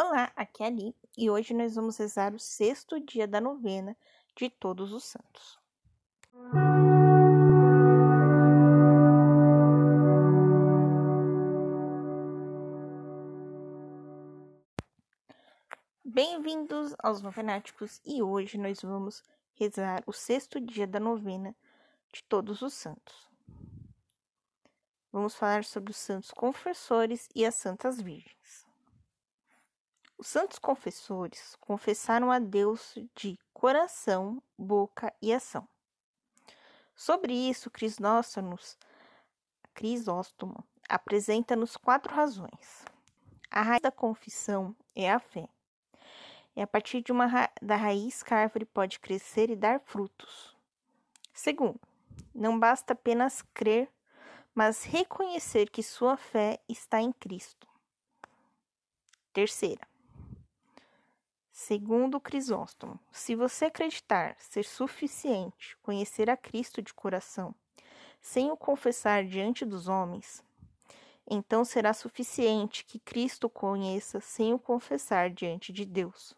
Olá, aqui é Ali e hoje nós vamos rezar o sexto dia da novena de Todos os Santos. Bem-vindos aos Novenáticos e hoje nós vamos rezar o sexto dia da novena de Todos os Santos. Vamos falar sobre os santos confessores e as santas virgens. Os santos confessores confessaram a Deus de coração, boca e ação. Sobre isso, Crisóstomo, apresenta-nos quatro razões. A raiz da confissão é a fé. É a partir de uma ra da raiz que a árvore pode crescer e dar frutos. Segundo, não basta apenas crer, mas reconhecer que sua fé está em Cristo. Terceira, Segundo Crisóstomo, se você acreditar ser suficiente conhecer a Cristo de coração, sem o confessar diante dos homens, então será suficiente que Cristo conheça sem o confessar diante de Deus.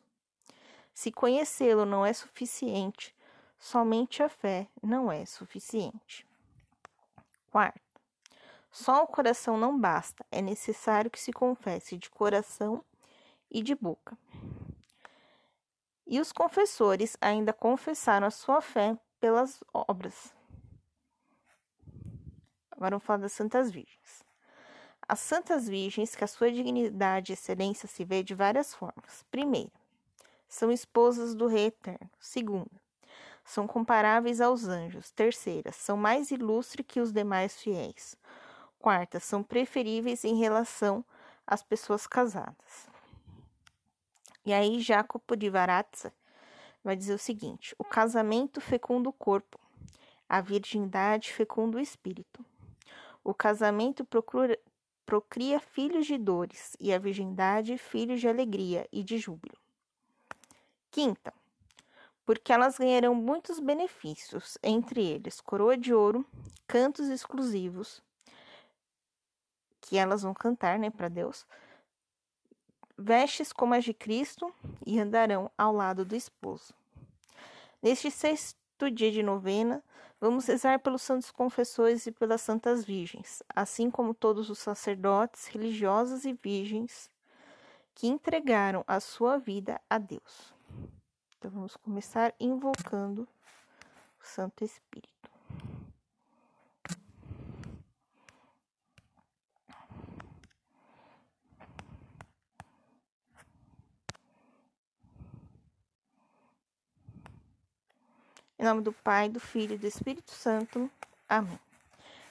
Se conhecê-lo não é suficiente, somente a fé não é suficiente. Quarto, só o coração não basta, é necessário que se confesse de coração e de boca. E os confessores ainda confessaram a sua fé pelas obras. Agora vamos falar das Santas Virgens. As Santas Virgens, que a sua dignidade e excelência se vê de várias formas. Primeira, são esposas do Rei Eterno. Segunda, são comparáveis aos anjos. Terceira, são mais ilustres que os demais fiéis. Quarta, são preferíveis em relação às pessoas casadas. E aí Jacopo de Varazza vai dizer o seguinte: o casamento fecunda o corpo, a virgindade fecunda o espírito. O casamento procura, procria filhos de dores e a virgindade filhos de alegria e de júbilo. Quinta, porque elas ganharão muitos benefícios, entre eles coroa de ouro, cantos exclusivos que elas vão cantar, né, para Deus vestes como as de Cristo e andarão ao lado do esposo. Neste sexto dia de novena, vamos rezar pelos santos confessores e pelas santas virgens, assim como todos os sacerdotes, religiosas e virgens que entregaram a sua vida a Deus. Então vamos começar invocando o Santo Espírito. Em nome do Pai, do Filho e do Espírito Santo. Amém.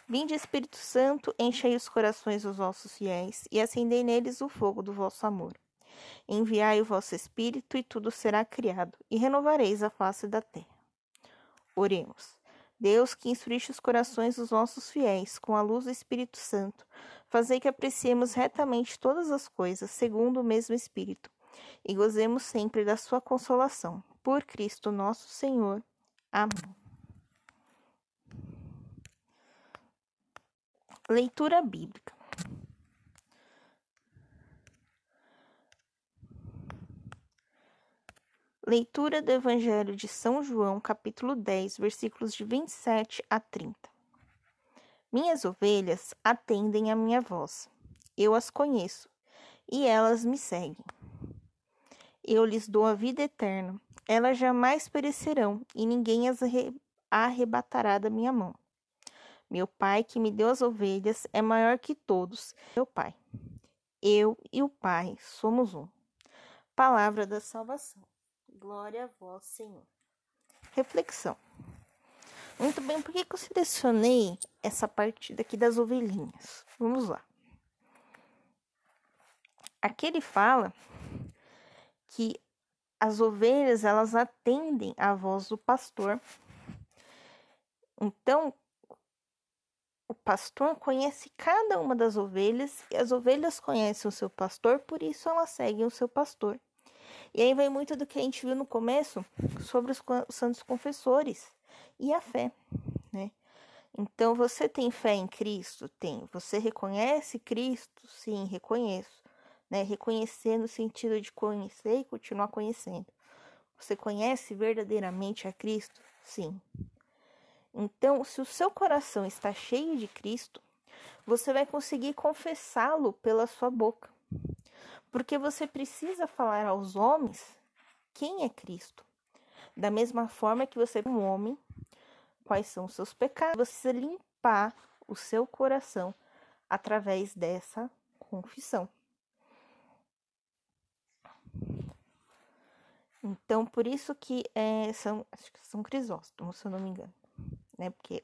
Vinde, Espírito Santo, enchei os corações dos vossos fiéis e acendei neles o fogo do vosso amor. Enviai o vosso Espírito e tudo será criado, e renovareis a face da terra. Oremos. Deus, que instruiste os corações dos vossos fiéis com a luz do Espírito Santo, fazei que apreciemos retamente todas as coisas, segundo o mesmo Espírito, e gozemos sempre da sua consolação. Por Cristo nosso Senhor. Amém. Leitura bíblica. Leitura do Evangelho de São João, capítulo 10, versículos de 27 a 30. Minhas ovelhas atendem a minha voz. Eu as conheço e elas me seguem. Eu lhes dou a vida eterna elas jamais perecerão, e ninguém as arrebatará da minha mão. Meu pai, que me deu as ovelhas, é maior que todos, meu pai. Eu e o Pai somos um. Palavra da salvação. Glória a vós, Senhor. Reflexão. Muito bem, por que, eu selecionei essa parte daqui das ovelhinhas? Vamos lá. Aqui ele fala que as ovelhas elas atendem à voz do pastor. Então, o pastor conhece cada uma das ovelhas e as ovelhas conhecem o seu pastor, por isso elas seguem o seu pastor. E aí vem muito do que a gente viu no começo sobre os santos confessores e a fé, né? Então, você tem fé em Cristo? Tem. Você reconhece Cristo? Sim, reconheço. Né? Reconhecer no sentido de conhecer e continuar conhecendo. Você conhece verdadeiramente a Cristo? Sim. Então, se o seu coração está cheio de Cristo, você vai conseguir confessá-lo pela sua boca. Porque você precisa falar aos homens quem é Cristo. Da mesma forma que você, um homem, quais são os seus pecados, você limpar o seu coração através dessa confissão. Então, por isso que é, são, acho que são Crisóstomo, se eu não me engano, né? Porque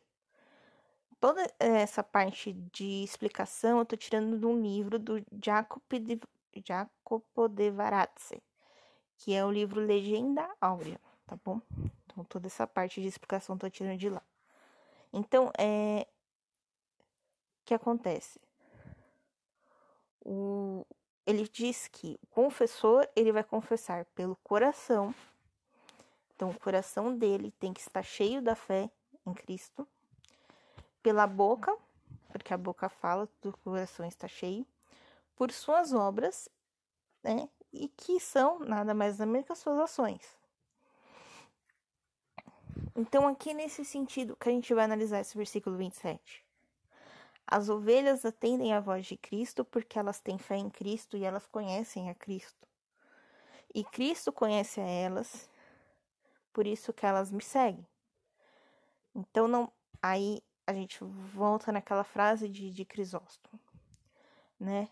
toda essa parte de explicação eu tô tirando de um livro do Jacopo de, Jacopo de Varazze, que é o livro Legenda Áurea, tá bom? Então, toda essa parte de explicação eu tô tirando de lá. Então, é... O que acontece? O, ele diz que o confessor ele vai confessar pelo coração. Então, o coração dele tem que estar cheio da fé em Cristo. Pela boca, porque a boca fala, o coração está cheio. Por suas obras, né? E que são nada mais nada menos que as suas ações. Então, aqui nesse sentido que a gente vai analisar esse versículo 27. As ovelhas atendem à voz de Cristo porque elas têm fé em Cristo e elas conhecem a Cristo. E Cristo conhece a elas, por isso que elas me seguem. Então não, aí a gente volta naquela frase de, de Crisóstomo, né?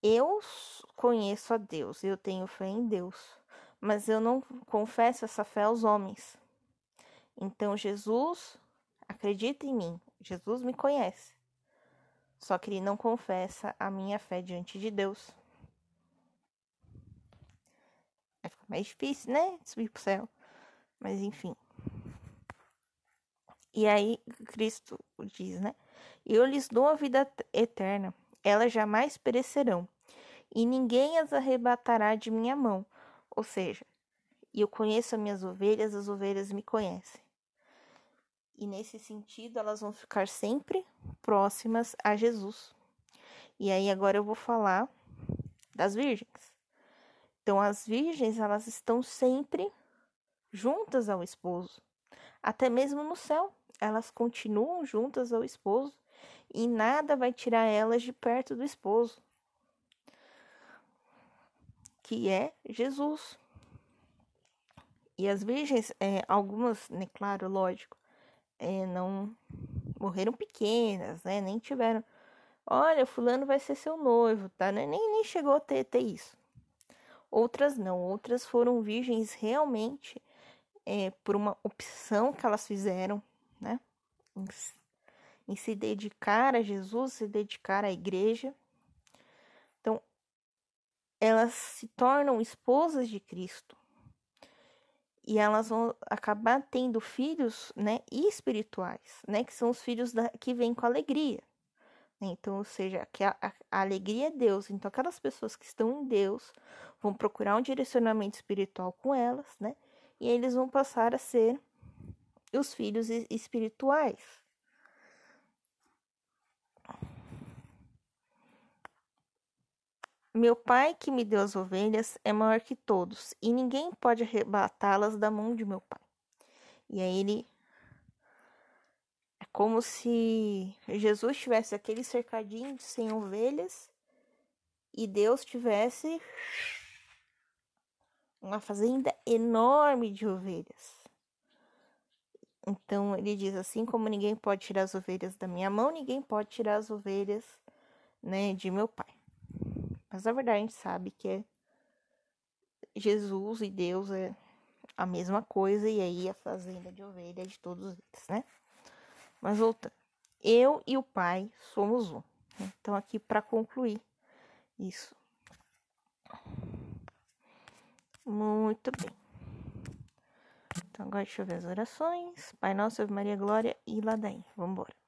Eu conheço a Deus, eu tenho fé em Deus, mas eu não confesso essa fé aos homens. Então Jesus acredita em mim, Jesus me conhece. Só que ele não confessa a minha fé diante de Deus. Vai ficar mais difícil, né? Subir pro céu. Mas enfim. E aí Cristo diz, né? Eu lhes dou a vida eterna. Elas jamais perecerão. E ninguém as arrebatará de minha mão. Ou seja, eu conheço as minhas ovelhas, as ovelhas me conhecem e nesse sentido elas vão ficar sempre próximas a Jesus. E aí agora eu vou falar das virgens. Então as virgens elas estão sempre juntas ao esposo, até mesmo no céu, elas continuam juntas ao esposo e nada vai tirar elas de perto do esposo, que é Jesus. E as virgens, é, algumas, né, claro, lógico, é, não morreram pequenas, né? Nem tiveram. Olha, fulano vai ser seu noivo, tá? Nem, nem chegou a ter, ter isso. Outras não, outras foram virgens realmente é, por uma opção que elas fizeram, né? Em, em se dedicar a Jesus, se dedicar à igreja. Então, elas se tornam esposas de Cristo e elas vão acabar tendo filhos, né, espirituais, né, que são os filhos da, que vêm com alegria. Né? Então, ou seja, que a, a, a, alegria é Deus. Então, aquelas pessoas que estão em Deus vão procurar um direcionamento espiritual com elas, né, e eles vão passar a ser os filhos espirituais. Meu pai que me deu as ovelhas é maior que todos, e ninguém pode arrebatá-las da mão de meu pai. E aí ele. É como se Jesus tivesse aquele cercadinho de 100 ovelhas e Deus tivesse uma fazenda enorme de ovelhas. Então ele diz assim como ninguém pode tirar as ovelhas da minha mão, ninguém pode tirar as ovelhas, né, de meu pai. Mas na verdade a gente sabe que é Jesus e Deus é a mesma coisa, e aí a fazenda de ovelha é de todos eles, né? Mas voltando, eu e o Pai somos um. Né? Então, aqui para concluir isso. Muito bem. Então, agora deixa eu ver as orações. Pai Nosso, Ave Maria, Glória e Ladainha. Vamos embora.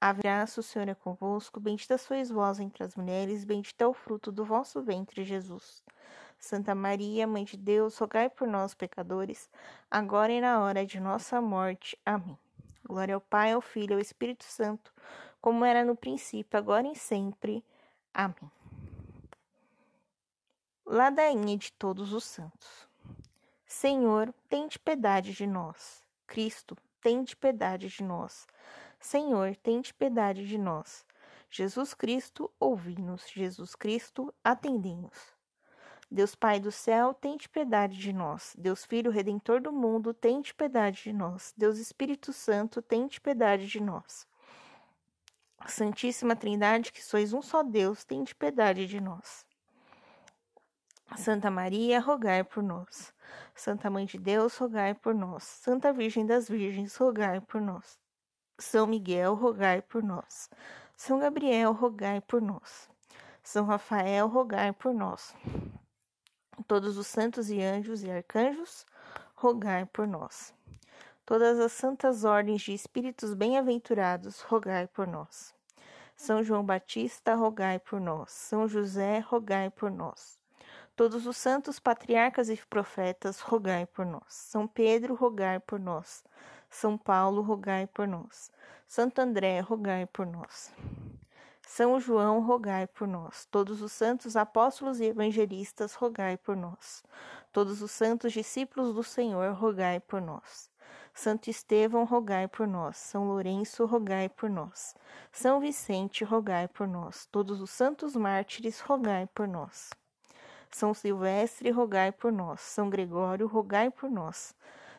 Ave graça, o Senhor é convosco, bendita sois vós entre as mulheres, bendito é o fruto do vosso ventre, Jesus. Santa Maria, Mãe de Deus, rogai por nós, pecadores, agora e na hora de nossa morte. Amém. Glória ao Pai, ao Filho e ao Espírito Santo, como era no princípio, agora e sempre. Amém. Ladainha de todos os santos. Senhor, tende piedade de nós. Cristo, tende piedade de nós. Senhor, tende piedade de nós. Jesus Cristo, ouvi-nos. Jesus Cristo, atendei-nos. Deus Pai do céu, tende piedade de nós. Deus Filho Redentor do mundo, tende piedade de nós. Deus Espírito Santo, tende piedade de nós. Santíssima Trindade, que sois um só Deus, tende piedade de nós. Santa Maria, rogai por nós. Santa Mãe de Deus, rogai por nós. Santa Virgem das Virgens, rogai por nós. São Miguel, rogai por nós. São Gabriel, rogai por nós. São Rafael, rogai por nós. Todos os santos e anjos e arcanjos, rogai por nós. Todas as santas ordens de espíritos bem-aventurados, rogai por nós. São João Batista, rogai por nós. São José, rogai por nós. Todos os santos patriarcas e profetas, rogai por nós. São Pedro, rogai por nós. São Paulo, rogai por nós. Santo André, rogai por nós. São João, rogai por nós. Todos os santos apóstolos e evangelistas, rogai por nós. Todos os santos discípulos do Senhor, rogai por nós. Santo Estevão, rogai por nós. São Lourenço, rogai por nós. São Vicente, rogai por nós. Todos os santos mártires, rogai por nós. São Silvestre, rogai por nós. São Gregório, rogai por nós.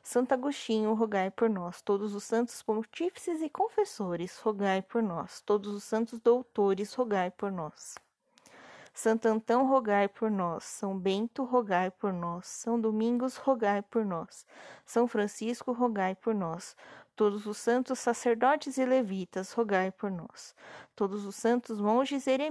Santo Agostinho, rogai por nós. Todos os santos pontífices e confessores, rogai por nós. Todos os santos doutores, rogai por nós. Santo Antão, rogai por nós. São Bento, rogai por nós. São Domingos, rogai por nós. São Francisco, rogai por nós. Todos os santos sacerdotes e levitas, rogai por nós. Todos os santos monges e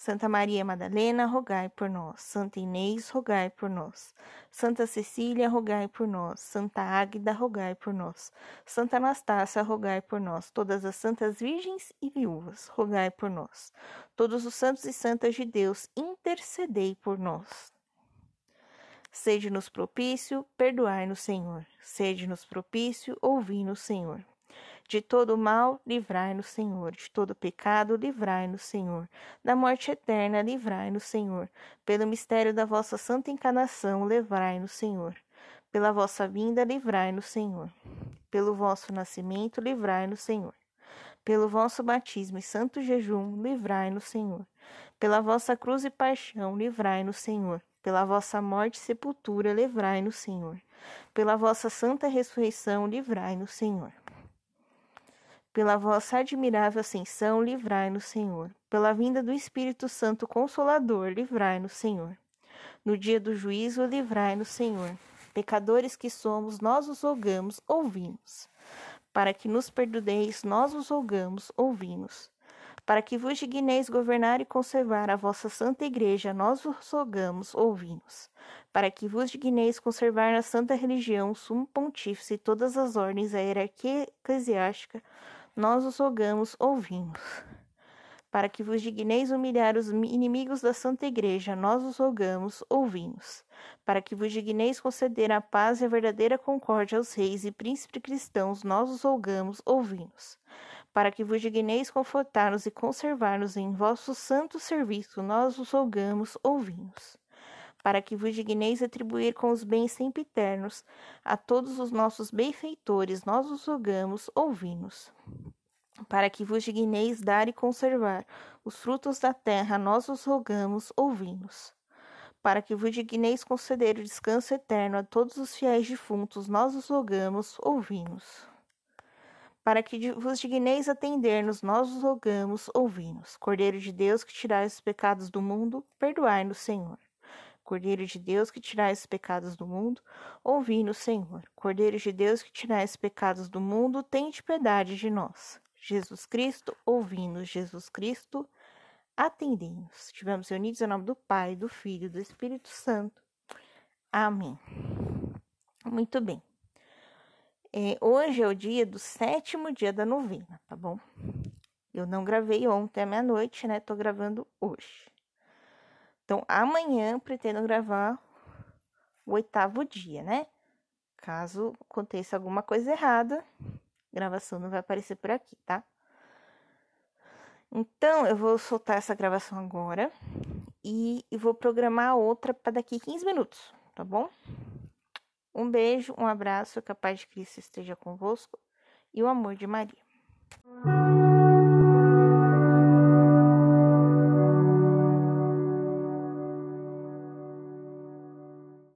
Santa Maria Madalena, rogai por nós. Santa Inês, rogai por nós. Santa Cecília, rogai por nós. Santa Águida, rogai por nós. Santa Anastácia, rogai por nós. Todas as santas virgens e viúvas, rogai por nós. Todos os santos e santas de Deus, intercedei por nós. Sede-nos propício, perdoai-nos, Senhor. Sede-nos propício, ouvi-nos, Senhor. De todo mal, livrai-nos, Senhor. De todo pecado, livrai-nos, Senhor. Da morte eterna, livrai-nos, Senhor. Pelo mistério da vossa santa encarnação, livrai-nos, Senhor. Pela vossa vinda, livrai-nos, Senhor. Pelo vosso nascimento, livrai-nos, Senhor. Pelo vosso batismo e santo jejum, livrai-nos, Senhor. Pela vossa cruz e paixão, livrai-nos, Senhor. Pela vossa morte e sepultura, livrai-nos, Senhor. Pela vossa santa ressurreição, livrai-nos, Senhor. Pela vossa admirável ascensão, livrai-nos, Senhor. Pela vinda do Espírito Santo Consolador, livrai-nos, Senhor. No dia do juízo, livrai-nos, Senhor. Pecadores que somos, nós os rogamos, ouvimos. Para que nos perdoeis, nós os rogamos, ouvimos. Para que vos digneis governar e conservar a vossa santa igreja, nós vos rogamos, ouvimos. Para que vos digneis conservar na santa religião, sumo pontífice todas as ordens da hierarquia eclesiástica, nós os rogamos, ouvimos. Para que vos digneis humilhar os inimigos da Santa Igreja, nós os rogamos, ouvimos. Para que vos digneis conceder a paz e a verdadeira concórdia aos reis e príncipes cristãos, nós os rogamos, ouvimos. Para que vos digneis confortar-nos e conservar-nos em vosso santo serviço, nós os rogamos, ouvimos para que vos digneis atribuir com os bens sempre eternos a todos os nossos benfeitores, nós os rogamos, ouvimos. Para que vos digneis dar e conservar os frutos da terra, nós os rogamos, ouvimos. Para que vos digneis conceder o descanso eterno a todos os fiéis defuntos, nós os rogamos, ouvimos para que vos digneis atender-nos, nós os rogamos, ouvi-nos. Cordeiro de Deus, que tirais os pecados do mundo, perdoai-nos, Senhor. Cordeiro de Deus, que tirais os pecados do mundo, ouvi-nos, Senhor. Cordeiro de Deus, que tirais os pecados do mundo, tende piedade de nós. Jesus Cristo, ouvi-nos. Jesus Cristo, atendei-nos. Estivemos reunidos em nome do Pai, do Filho e do Espírito Santo. Amém. Muito bem. É, hoje é o dia do sétimo dia da novena, tá bom? Eu não gravei ontem à meia-noite, né? Tô gravando hoje. Então, amanhã pretendo gravar o oitavo dia, né? Caso aconteça alguma coisa errada, gravação não vai aparecer por aqui, tá? Então, eu vou soltar essa gravação agora e, vou programar outra para daqui 15 minutos, tá bom? Um beijo, um abraço, que a paz de Cristo esteja convosco e o amor de Maria.